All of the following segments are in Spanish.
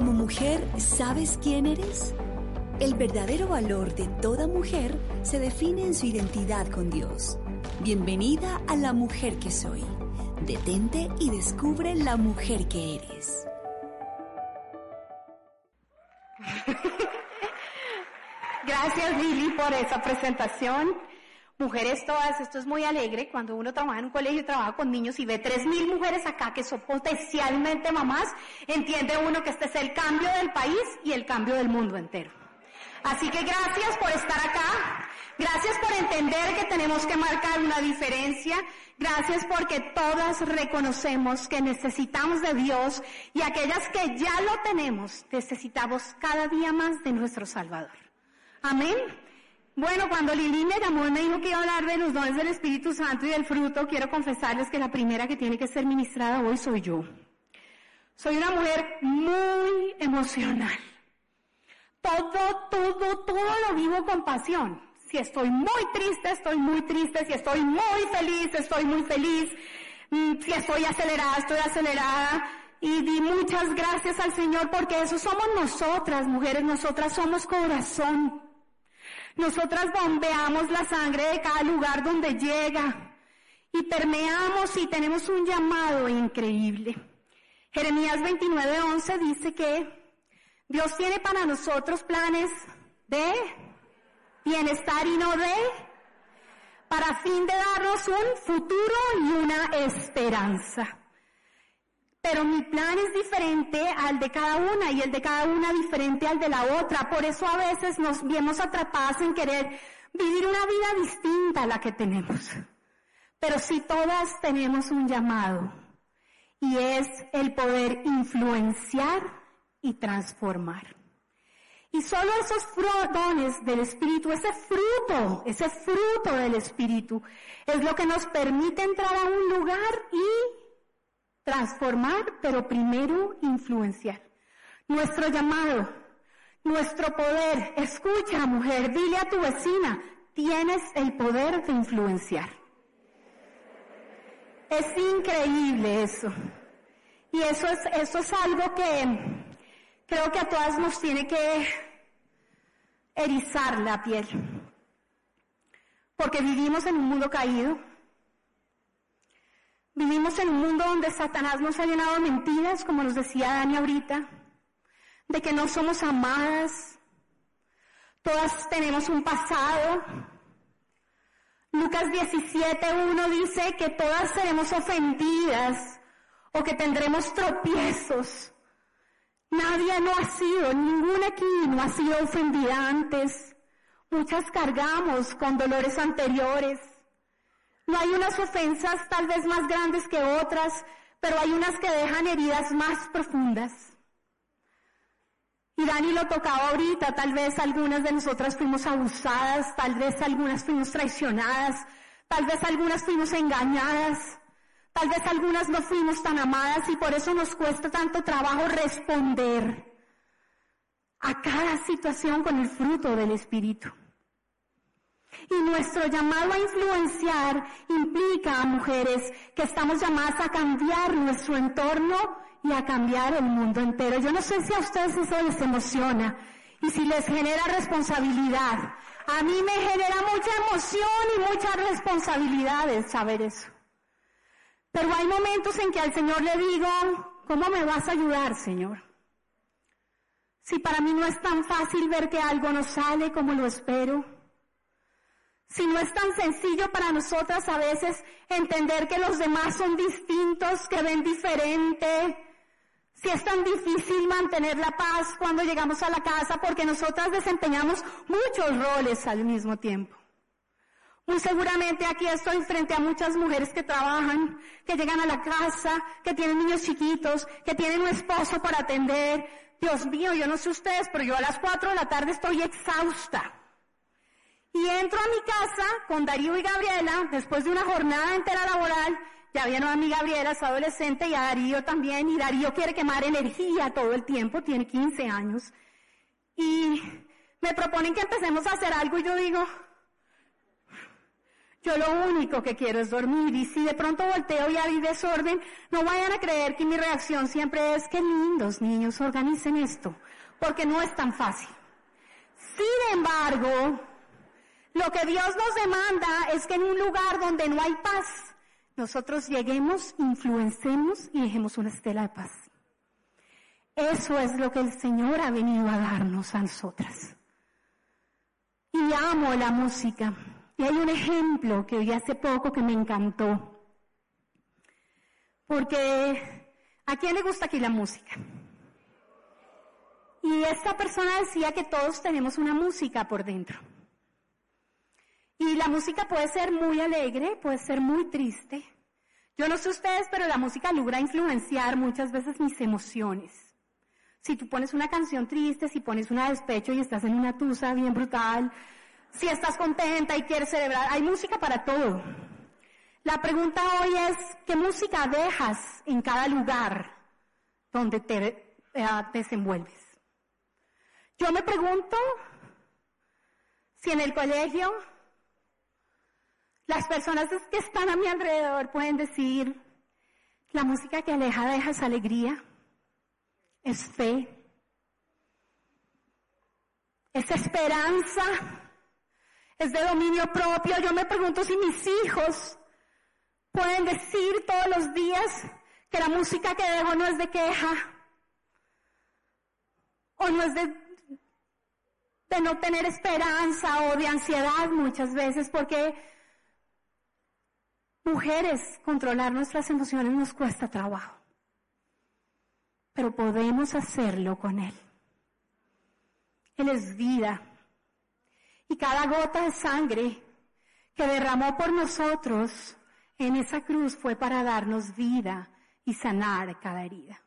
Como mujer, ¿sabes quién eres? El verdadero valor de toda mujer se define en su identidad con Dios. Bienvenida a la mujer que soy. Detente y descubre la mujer que eres. Gracias Lili por esa presentación. Mujeres todas, esto es muy alegre cuando uno trabaja en un colegio y trabaja con niños y ve tres mil mujeres acá que son potencialmente mamás, entiende uno que este es el cambio del país y el cambio del mundo entero. Así que gracias por estar acá, gracias por entender que tenemos que marcar una diferencia, gracias porque todas reconocemos que necesitamos de Dios y aquellas que ya lo tenemos, necesitamos cada día más de nuestro Salvador. Amén. Bueno, cuando Lili me llamó y me dijo que iba a hablar de los dones del Espíritu Santo y del fruto, quiero confesarles que la primera que tiene que ser ministrada hoy soy yo. Soy una mujer muy emocional. Todo, todo, todo lo vivo con pasión. Si estoy muy triste, estoy muy triste. Si estoy muy feliz, estoy muy feliz. Mm, si estoy acelerada, estoy acelerada. Y di muchas gracias al Señor porque eso somos nosotras, mujeres. Nosotras somos corazón. Nosotras bombeamos la sangre de cada lugar donde llega y permeamos y tenemos un llamado increíble. Jeremías 29:11 dice que Dios tiene para nosotros planes de bienestar y no de, para fin de darnos un futuro y una esperanza. Pero mi plan es diferente al de cada una y el de cada una diferente al de la otra. Por eso a veces nos vemos atrapadas en querer vivir una vida distinta a la que tenemos. Pero si todas tenemos un llamado y es el poder influenciar y transformar. Y solo esos dones del Espíritu, ese fruto, ese fruto del Espíritu, es lo que nos permite entrar a un lugar y transformar, pero primero influenciar. Nuestro llamado, nuestro poder, escucha mujer, dile a tu vecina, tienes el poder de influenciar. Es increíble eso. Y eso es, eso es algo que creo que a todas nos tiene que erizar la piel. Porque vivimos en un mundo caído, Vivimos en un mundo donde Satanás nos ha llenado mentiras, como nos decía Dani ahorita, de que no somos amadas, todas tenemos un pasado. Lucas 17.1 dice que todas seremos ofendidas o que tendremos tropiezos. Nadie no ha sido, ninguna aquí no ha sido ofendida antes. Muchas cargamos con dolores anteriores. No hay unas ofensas tal vez más grandes que otras, pero hay unas que dejan heridas más profundas. Y Dani lo tocaba ahorita, tal vez algunas de nosotras fuimos abusadas, tal vez algunas fuimos traicionadas, tal vez algunas fuimos engañadas, tal vez algunas no fuimos tan amadas y por eso nos cuesta tanto trabajo responder a cada situación con el fruto del Espíritu. Y nuestro llamado a influenciar implica a mujeres que estamos llamadas a cambiar nuestro entorno y a cambiar el mundo entero. Yo no sé si a ustedes eso les emociona y si les genera responsabilidad. A mí me genera mucha emoción y mucha responsabilidad el saber eso. Pero hay momentos en que al Señor le digo, ¿cómo me vas a ayudar, Señor? Si para mí no es tan fácil ver que algo no sale como lo espero si no es tan sencillo para nosotras a veces entender que los demás son distintos, que ven diferente, si es tan difícil mantener la paz cuando llegamos a la casa porque nosotras desempeñamos muchos roles al mismo tiempo. Muy seguramente aquí estoy frente a muchas mujeres que trabajan, que llegan a la casa, que tienen niños chiquitos, que tienen un esposo para atender. Dios mío, yo no sé ustedes, pero yo a las cuatro de la tarde estoy exhausta. Y entro a mi casa con Darío y Gabriela, después de una jornada entera laboral, ya vieron a mi Gabriela, es adolescente, y a Darío también, y Darío quiere quemar energía todo el tiempo, tiene 15 años. Y me proponen que empecemos a hacer algo y yo digo, Yo lo único que quiero es dormir y si de pronto volteo y hay desorden, no vayan a creer que mi reacción siempre es que lindos niños organicen esto, porque no es tan fácil. Sin embargo, lo que Dios nos demanda es que en un lugar donde no hay paz, nosotros lleguemos, influencemos y dejemos una estela de paz. Eso es lo que el Señor ha venido a darnos a nosotras. Y amo la música. Y hay un ejemplo que vi hace poco que me encantó. Porque, ¿a quién le gusta aquí la música? Y esta persona decía que todos tenemos una música por dentro. Y la música puede ser muy alegre, puede ser muy triste. Yo no sé ustedes, pero la música logra influenciar muchas veces mis emociones. Si tú pones una canción triste, si pones una despecho y estás en una tusa bien brutal, si estás contenta y quieres celebrar, hay música para todo. La pregunta hoy es, ¿qué música dejas en cada lugar donde te eh, desenvuelves? Yo me pregunto si en el colegio las personas que están a mi alrededor pueden decir, la música que aleja deja es alegría, es fe, es esperanza, es de dominio propio. Yo me pregunto si mis hijos pueden decir todos los días que la música que dejo no es de queja o no es de, de no tener esperanza o de ansiedad muchas veces porque mujeres controlar nuestras emociones nos cuesta trabajo pero podemos hacerlo con Él. Él es vida. Y cada gota de sangre que derramó por nosotros en esa cruz fue para darnos vida y sanar cada herida.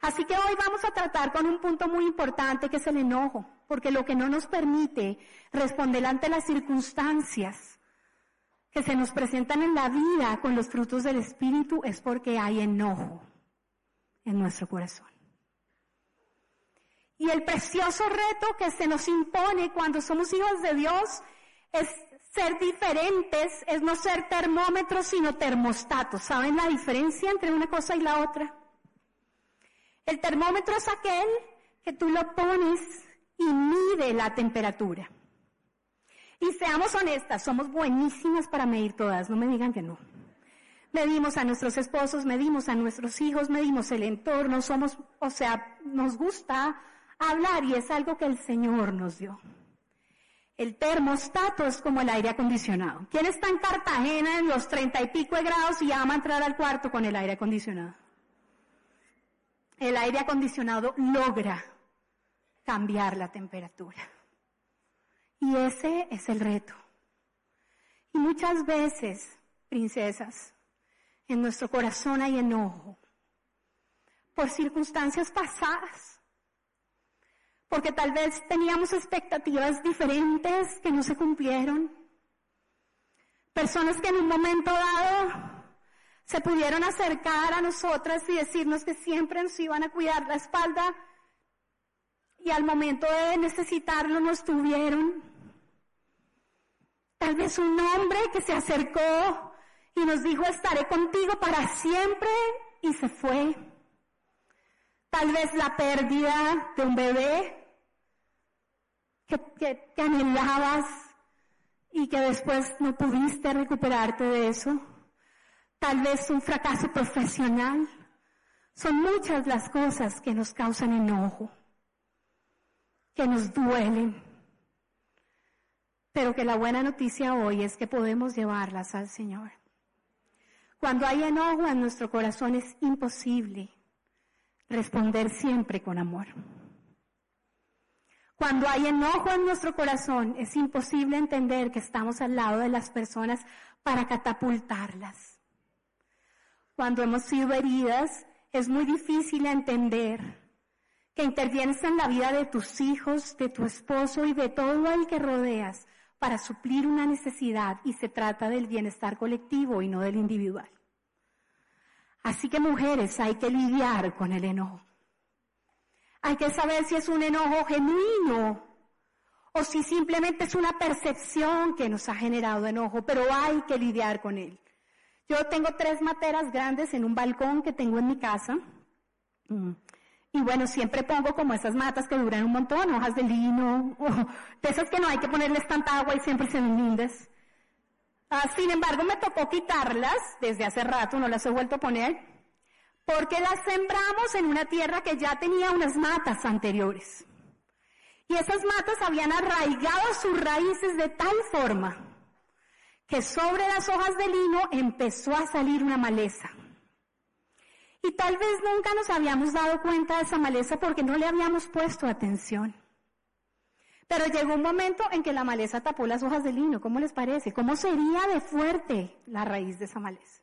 Así que hoy vamos a tratar con un punto muy importante que es el enojo, porque lo que no nos permite responder ante las circunstancias que se nos presentan en la vida con los frutos del Espíritu es porque hay enojo en nuestro corazón. Y el precioso reto que se nos impone cuando somos hijos de Dios es ser diferentes, es no ser termómetros, sino termostatos. ¿Saben la diferencia entre una cosa y la otra? El termómetro es aquel que tú lo pones y mide la temperatura. Y seamos honestas, somos buenísimas para medir todas, no me digan que no medimos a nuestros esposos, medimos a nuestros hijos, medimos el entorno, somos, o sea, nos gusta hablar y es algo que el Señor nos dio. El termostato es como el aire acondicionado. ¿Quién está en Cartagena en los treinta y pico de grados y ama entrar al cuarto con el aire acondicionado? El aire acondicionado logra cambiar la temperatura. Y ese es el reto. Y muchas veces, princesas, en nuestro corazón hay enojo por circunstancias pasadas, porque tal vez teníamos expectativas diferentes que no se cumplieron, personas que en un momento dado se pudieron acercar a nosotras y decirnos que siempre nos iban a cuidar la espalda y al momento de necesitarlo no estuvieron. Tal vez un hombre que se acercó y nos dijo, estaré contigo para siempre y se fue. Tal vez la pérdida de un bebé que, que, anhelabas y que después no pudiste recuperarte de eso. Tal vez un fracaso profesional. Son muchas las cosas que nos causan enojo, que nos duelen. Pero que la buena noticia hoy es que podemos llevarlas al Señor. Cuando hay enojo en nuestro corazón es imposible responder siempre con amor. Cuando hay enojo en nuestro corazón es imposible entender que estamos al lado de las personas para catapultarlas. Cuando hemos sido heridas es muy difícil entender que intervienes en la vida de tus hijos, de tu esposo y de todo el que rodeas para suplir una necesidad y se trata del bienestar colectivo y no del individual. Así que mujeres, hay que lidiar con el enojo. Hay que saber si es un enojo genuino o si simplemente es una percepción que nos ha generado enojo, pero hay que lidiar con él. Yo tengo tres materas grandes en un balcón que tengo en mi casa. Y bueno, siempre pongo como esas matas que duran un montón, hojas de lino, de esas que no hay que ponerles tanta agua y siempre se ven lindas. Ah, sin embargo, me tocó quitarlas desde hace rato, no las he vuelto a poner, porque las sembramos en una tierra que ya tenía unas matas anteriores. Y esas matas habían arraigado sus raíces de tal forma que sobre las hojas de lino empezó a salir una maleza. Y tal vez nunca nos habíamos dado cuenta de esa maleza porque no le habíamos puesto atención. Pero llegó un momento en que la maleza tapó las hojas de lino. ¿Cómo les parece? ¿Cómo sería de fuerte la raíz de esa maleza?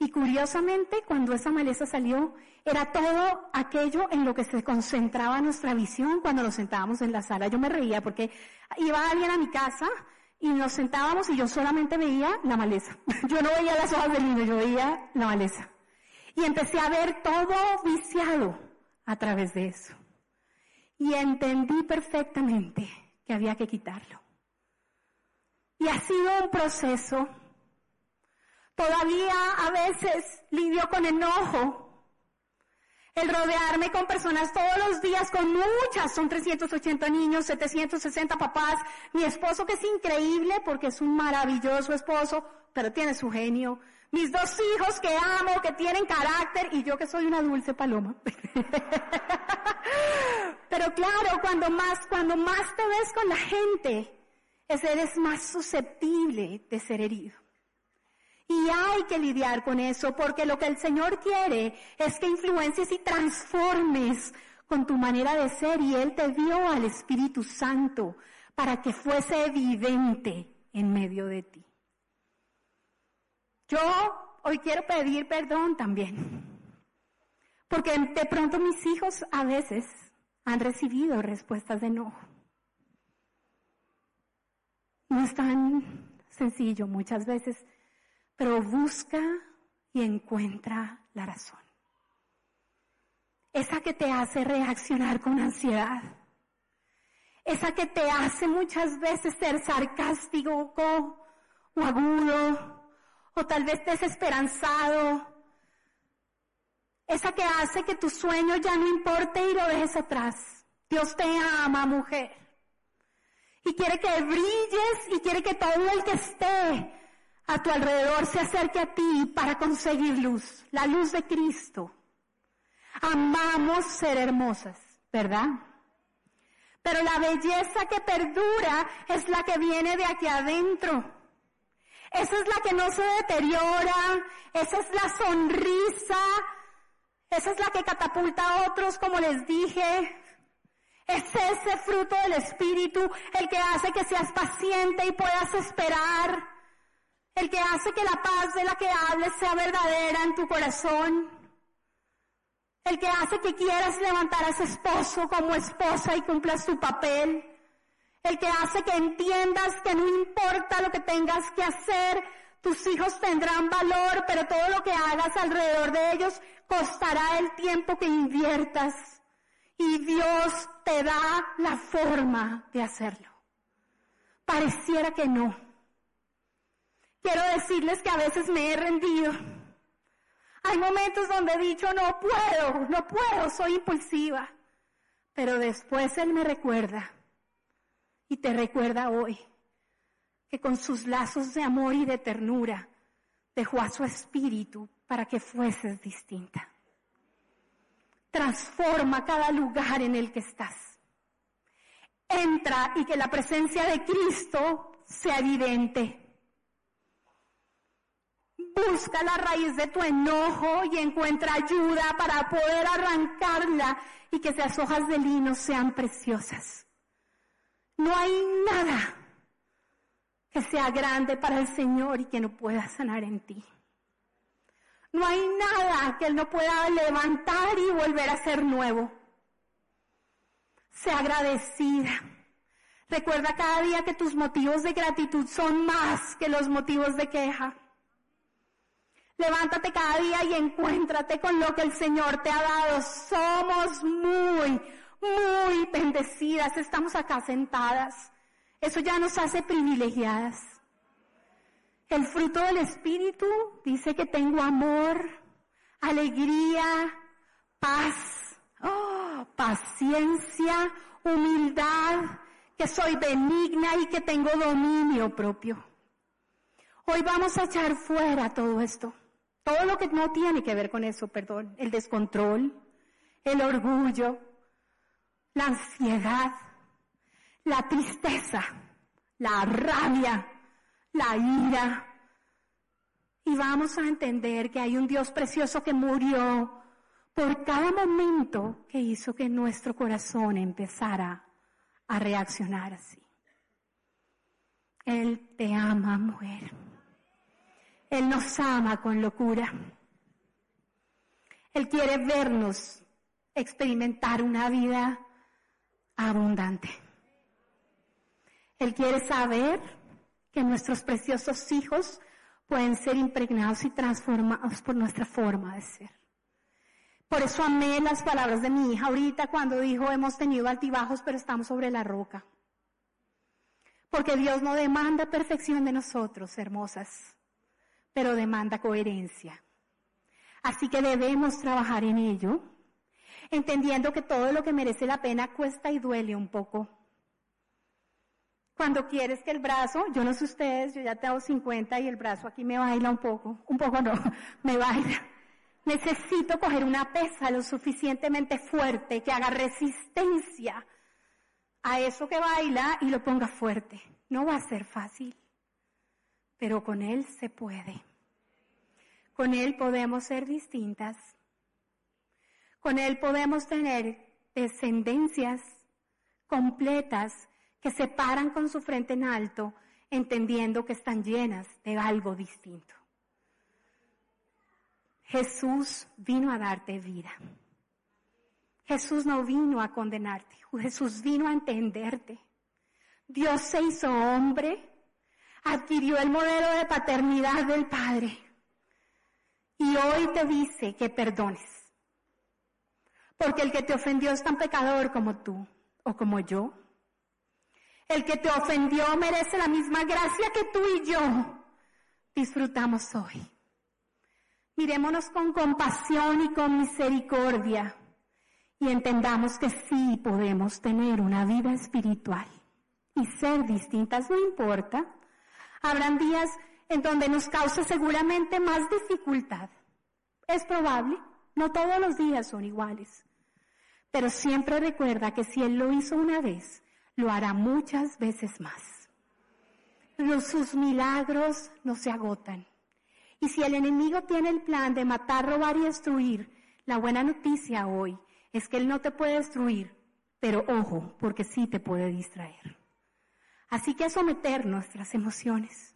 Y curiosamente, cuando esa maleza salió, era todo aquello en lo que se concentraba nuestra visión cuando nos sentábamos en la sala. Yo me reía porque iba alguien a mi casa y nos sentábamos y yo solamente veía la maleza. Yo no veía las hojas de lino, yo veía la maleza. Y empecé a ver todo viciado a través de eso. Y entendí perfectamente que había que quitarlo. Y ha sido un proceso Todavía a veces lidio con enojo. El rodearme con personas todos los días, con muchas, son 380 niños, 760 papás, mi esposo que es increíble porque es un maravilloso esposo, pero tiene su genio, mis dos hijos que amo, que tienen carácter, y yo que soy una dulce paloma. pero claro, cuando más, cuando más te ves con la gente, eres más susceptible de ser herido. Y hay que lidiar con eso porque lo que el Señor quiere es que influencies y transformes con tu manera de ser y Él te dio al Espíritu Santo para que fuese evidente en medio de ti. Yo hoy quiero pedir perdón también, porque de pronto mis hijos a veces han recibido respuestas de enojo. No es tan sencillo muchas veces pero busca y encuentra la razón. Esa que te hace reaccionar con ansiedad. Esa que te hace muchas veces ser sarcástico o agudo o tal vez desesperanzado. Esa que hace que tu sueño ya no importe y lo dejes atrás. Dios te ama, mujer. Y quiere que brilles y quiere que todo el que esté a tu alrededor se acerque a ti para conseguir luz, la luz de Cristo. Amamos ser hermosas, ¿verdad? Pero la belleza que perdura es la que viene de aquí adentro. Esa es la que no se deteriora, esa es la sonrisa, esa es la que catapulta a otros, como les dije. Es ese fruto del Espíritu el que hace que seas paciente y puedas esperar. El que hace que la paz de la que hables sea verdadera en tu corazón, el que hace que quieras levantar a ese esposo como esposa y cumplas tu papel, el que hace que entiendas que no importa lo que tengas que hacer, tus hijos tendrán valor, pero todo lo que hagas alrededor de ellos costará el tiempo que inviertas. Y Dios te da la forma de hacerlo. Pareciera que no Quiero decirles que a veces me he rendido. Hay momentos donde he dicho, no puedo, no puedo, soy impulsiva. Pero después Él me recuerda y te recuerda hoy que con sus lazos de amor y de ternura dejó a su espíritu para que fueses distinta. Transforma cada lugar en el que estás. Entra y que la presencia de Cristo sea evidente. Busca la raíz de tu enojo y encuentra ayuda para poder arrancarla y que esas hojas de lino sean preciosas. No hay nada que sea grande para el Señor y que no pueda sanar en ti. No hay nada que Él no pueda levantar y volver a ser nuevo. Sea agradecida. Recuerda cada día que tus motivos de gratitud son más que los motivos de queja. Levántate cada día y encuéntrate con lo que el Señor te ha dado. Somos muy, muy bendecidas, estamos acá sentadas. Eso ya nos hace privilegiadas. El fruto del Espíritu dice que tengo amor, alegría, paz, oh, paciencia, humildad, que soy benigna y que tengo dominio propio. Hoy vamos a echar fuera todo esto, todo lo que no tiene que ver con eso, perdón, el descontrol, el orgullo, la ansiedad, la tristeza, la rabia, la ira. Y vamos a entender que hay un Dios precioso que murió por cada momento que hizo que nuestro corazón empezara a reaccionar así. Él te ama, mujer. Él nos ama con locura. Él quiere vernos experimentar una vida abundante. Él quiere saber que nuestros preciosos hijos pueden ser impregnados y transformados por nuestra forma de ser. Por eso amé las palabras de mi hija ahorita cuando dijo hemos tenido altibajos pero estamos sobre la roca. Porque Dios no demanda perfección de nosotros, hermosas, pero demanda coherencia. Así que debemos trabajar en ello, entendiendo que todo lo que merece la pena cuesta y duele un poco. Cuando quieres que el brazo, yo no sé ustedes, yo ya tengo 50 y el brazo aquí me baila un poco, un poco no, me baila. Necesito coger una pesa lo suficientemente fuerte que haga resistencia a eso que baila y lo ponga fuerte. No va a ser fácil, pero con Él se puede. Con Él podemos ser distintas. Con Él podemos tener descendencias completas que se paran con su frente en alto, entendiendo que están llenas de algo distinto. Jesús vino a darte vida. Jesús no vino a condenarte. Jesús vino a entenderte. Dios se hizo hombre, adquirió el modelo de paternidad del Padre y hoy te dice que perdones. Porque el que te ofendió es tan pecador como tú o como yo. El que te ofendió merece la misma gracia que tú y yo disfrutamos hoy. Mirémonos con compasión y con misericordia y entendamos que sí podemos tener una vida espiritual y ser distintas, no importa. Habrán días en donde nos causa seguramente más dificultad. Es probable, no todos los días son iguales. Pero siempre recuerda que si Él lo hizo una vez, lo hará muchas veces más. Los, sus milagros no se agotan. Y si el enemigo tiene el plan de matar, robar y destruir, la buena noticia hoy es que él no te puede destruir, pero ojo, porque sí te puede distraer. Así que a someter nuestras emociones,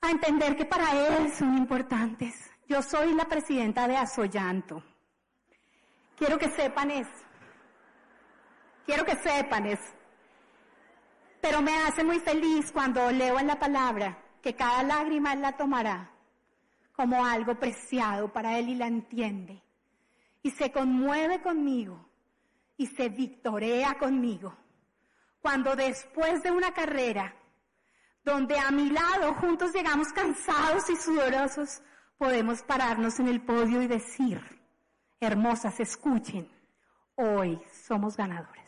a entender que para él son importantes. Yo soy la presidenta de Asoyanto. Quiero que sepan eso. Quiero que sepan eso. Pero me hace muy feliz cuando leo en la palabra que cada lágrima Él la tomará como algo preciado para Él y la entiende. Y se conmueve conmigo y se victorea conmigo. Cuando después de una carrera, donde a mi lado juntos llegamos cansados y sudorosos, podemos pararnos en el podio y decir, hermosas, escuchen, hoy somos ganadores.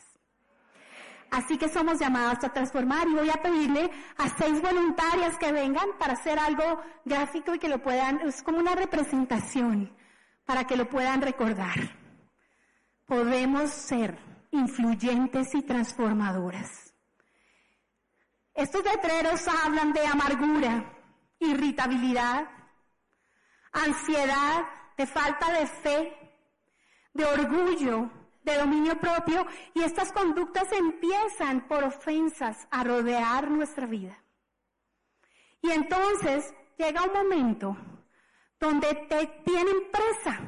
Así que somos llamados a transformar y voy a pedirle a seis voluntarias que vengan para hacer algo gráfico y que lo puedan, es como una representación para que lo puedan recordar. Podemos ser influyentes y transformadoras. Estos letreros hablan de amargura, irritabilidad, ansiedad, de falta de fe, de orgullo, de dominio propio y estas conductas empiezan por ofensas a rodear nuestra vida. Y entonces llega un momento donde te tienen presa,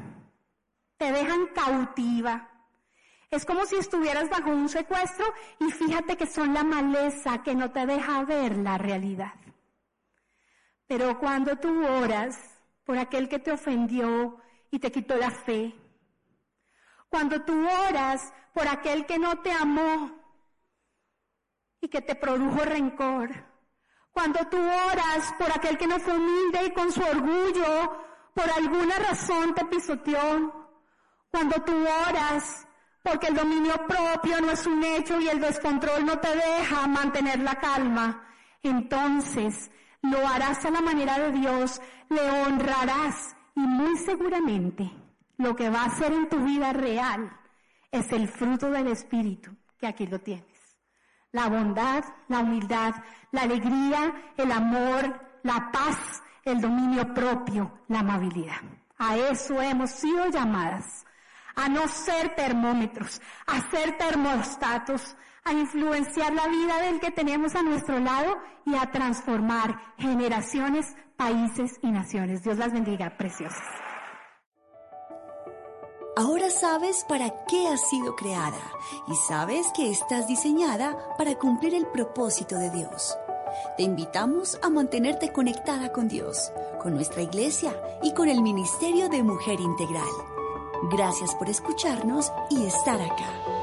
te dejan cautiva. Es como si estuvieras bajo un secuestro y fíjate que son la maleza que no te deja ver la realidad. Pero cuando tú oras por aquel que te ofendió y te quitó la fe, Cuando tú oras por aquel que no te amó y que te produjo rencor. Cuando tú oras por aquel que no fue humilde y con su orgullo por alguna razón te pisoteó. Cuando tú oras porque el dominio propio no es un hecho y el descontrol no te deja mantener la calma, entonces lo harás a la manera de Dios, le honrarás y muy seguramente lo que va a hacer en tu vida real es el fruto del Espíritu, que aquí lo tienes. La bondad, la humildad, la alegría, el amor, la paz, el dominio propio, la amabilidad. A eso hemos sido llamadas. A no ser termómetros, a ser termostatos, a influenciar la vida del que tenemos a nuestro lado y a transformar generaciones, países y naciones. Dios las bendiga, preciosas. Ahora sabes para qué has sido creada y sabes que estás diseñada para cumplir el propósito de Dios. Te invitamos a mantenerte conectada con Dios, con nuestra iglesia y con el Ministerio de Mujer Integral. Gracias por escucharnos y estar acá.